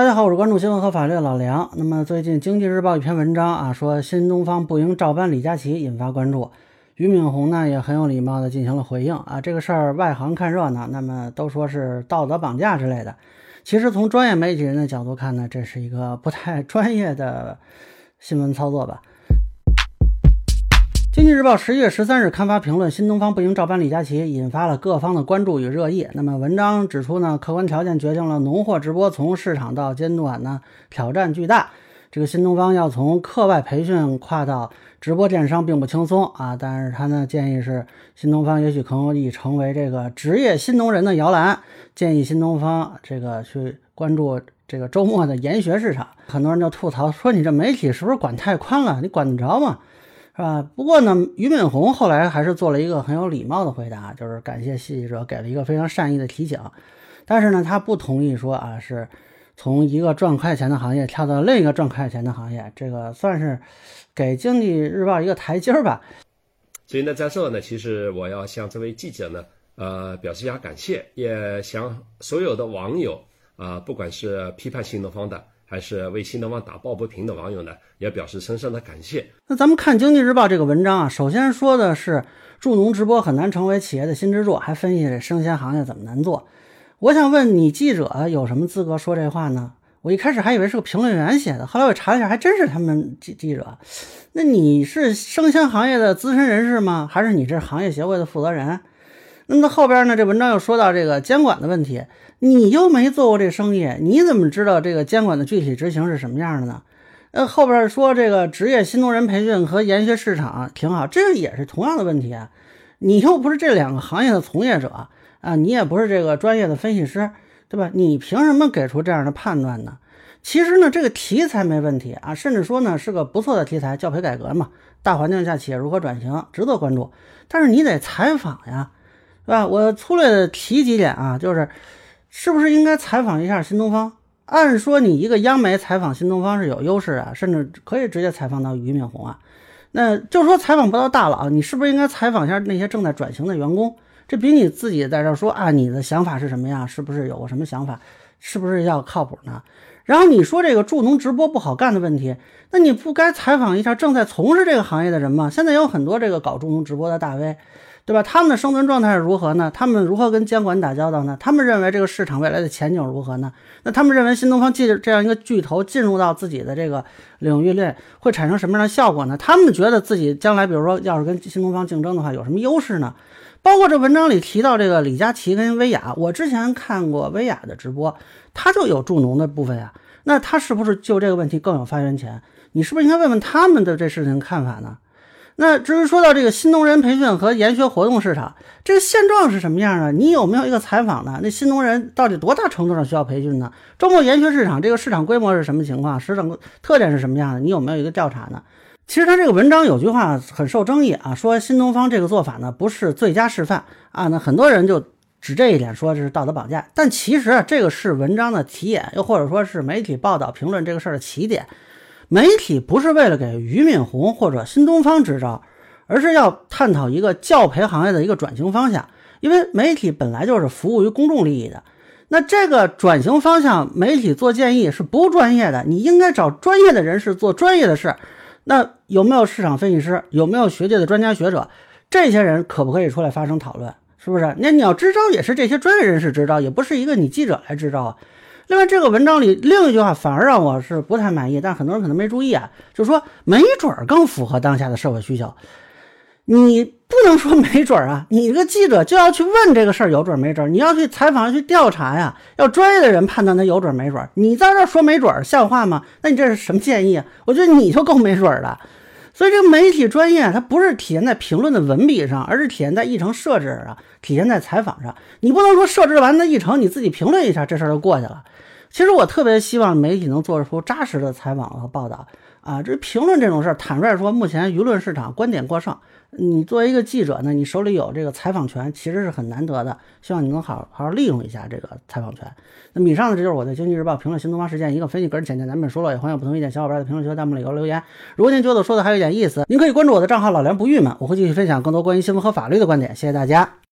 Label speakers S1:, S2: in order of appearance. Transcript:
S1: 大家好，我是关注新闻和法律的老梁。那么最近《经济日报》一篇文章啊，说新东方不应照搬李佳琦，引发关注。俞敏洪呢也很有礼貌的进行了回应啊，这个事儿外行看热闹，那么都说是道德绑架之类的。其实从专业媒体人的角度看呢，这是一个不太专业的新闻操作吧。经济日报十一月十三日刊发评论，新东方不应照搬李佳琦，引发了各方的关注与热议。那么文章指出呢，客观条件决定了农货直播从市场到监管呢挑战巨大。这个新东方要从课外培训跨到直播电商并不轻松啊。但是他呢建议是，新东方也许可以成为这个职业新农人的摇篮。建议新东方这个去关注这个周末的研学市场。很多人就吐槽说，你这媒体是不是管太宽了？你管得着吗？是吧？不过呢，俞敏洪后来还是做了一个很有礼貌的回答，就是感谢记者给了一个非常善意的提醒。但是呢，他不同意说啊，是从一个赚快钱的行业跳到另一个赚快钱的行业，这个算是给经济日报一个台阶儿吧。
S2: 所以呢，在这呢，其实我要向这位记者呢，呃，表示一下感谢，也向所有的网友啊，不管是批判新东方的。还是为新东方打抱不平的网友呢，也表示深深的感谢。
S1: 那咱们看《经济日报》这个文章啊，首先说的是助农直播很难成为企业的新支柱，还分析这生鲜行业怎么难做。我想问你，记者有什么资格说这话呢？我一开始还以为是个评论员写的，后来我查了一下，还真是他们记记者。那你是生鲜行业的资深人士吗？还是你这行业协会的负责人？那么后边呢？这文章又说到这个监管的问题，你又没做过这生意，你怎么知道这个监管的具体执行是什么样的呢？呃，后边说这个职业新农人培训和研学市场挺好，这也是同样的问题啊。你又不是这两个行业的从业者啊，你也不是这个专业的分析师，对吧？你凭什么给出这样的判断呢？其实呢，这个题材没问题啊，甚至说呢是个不错的题材，教培改革嘛，大环境下企业如何转型，值得关注。但是你得采访呀。对吧？我粗略的提几点啊，就是是不是应该采访一下新东方？按说你一个央媒采访新东方是有优势啊，甚至可以直接采访到俞敏洪啊。那就说采访不到大佬，你是不是应该采访一下那些正在转型的员工？这比你自己在这说啊，你的想法是什么呀？是不是有个什么想法？是不是要靠谱呢？然后你说这个助农直播不好干的问题，那你不该采访一下正在从事这个行业的人吗？现在有很多这个搞助农直播的大 V。对吧？他们的生存状态是如何呢？他们如何跟监管打交道呢？他们认为这个市场未来的前景如何呢？那他们认为新东方进这样一个巨头进入到自己的这个领域内会产生什么样的效果呢？他们觉得自己将来，比如说要是跟新东方竞争的话，有什么优势呢？包括这文章里提到这个李佳琦跟薇娅，我之前看过薇娅的直播，他就有助农的部分呀。那他是不是就这个问题更有发言权？你是不是应该问问他们的这事情看法呢？那至于说到这个新农人培训和研学活动市场，这个现状是什么样的？你有没有一个采访呢？那新农人到底多大程度上需要培训呢？周末研学市场这个市场规模是什么情况？市场特点是什么样的？你有没有一个调查呢？其实他这个文章有句话很受争议啊，说新东方这个做法呢不是最佳示范啊，那很多人就指这一点说这是道德绑架，但其实啊这个是文章的题眼，又或者说是媒体报道评论这个事儿的起点。媒体不是为了给俞敏洪或者新东方支招，而是要探讨一个教培行业的一个转型方向。因为媒体本来就是服务于公众利益的，那这个转型方向，媒体做建议是不专业的。你应该找专业的人士做专业的事。那有没有市场分析师？有没有学界的专家学者？这些人可不可以出来发生讨论？是不是？那你要支招，也是这些专业人士支招，也不是一个你记者来支招啊。另外，这个文章里另一句话反而让我是不太满意，但很多人可能没注意啊，就是说没准儿更符合当下的社会需求。你不能说没准儿啊，你一个记者就要去问这个事儿有准没准儿，你要去采访去调查呀，要专业的人判断它有准没准儿。你在这说没准儿，像话吗？那你这是什么建议啊？我觉得你就够没准儿的。所以这个媒体专业，它不是体现在评论的文笔上，而是体现在议程设置上，体现在采访上。你不能说设置完的议程，你自己评论一下，这事儿就过去了。其实我特别希望媒体能做出扎实的采访和报道啊！这评论这种事儿，坦率说，目前舆论市场观点过剩。你作为一个记者呢，你手里有这个采访权，其实是很难得的。希望你能好好利用一下这个采访权。那么以上呢，这就是我对《经济日报》评论新东方事件一个分析，个人浅见难免说了，也欢迎不同意见小伙伴在评论区和弹幕里给我留言。如果您觉得我说的还有点意思，您可以关注我的账号老梁不郁闷，我会继续分享更多关于新闻和法律的观点。谢谢大家。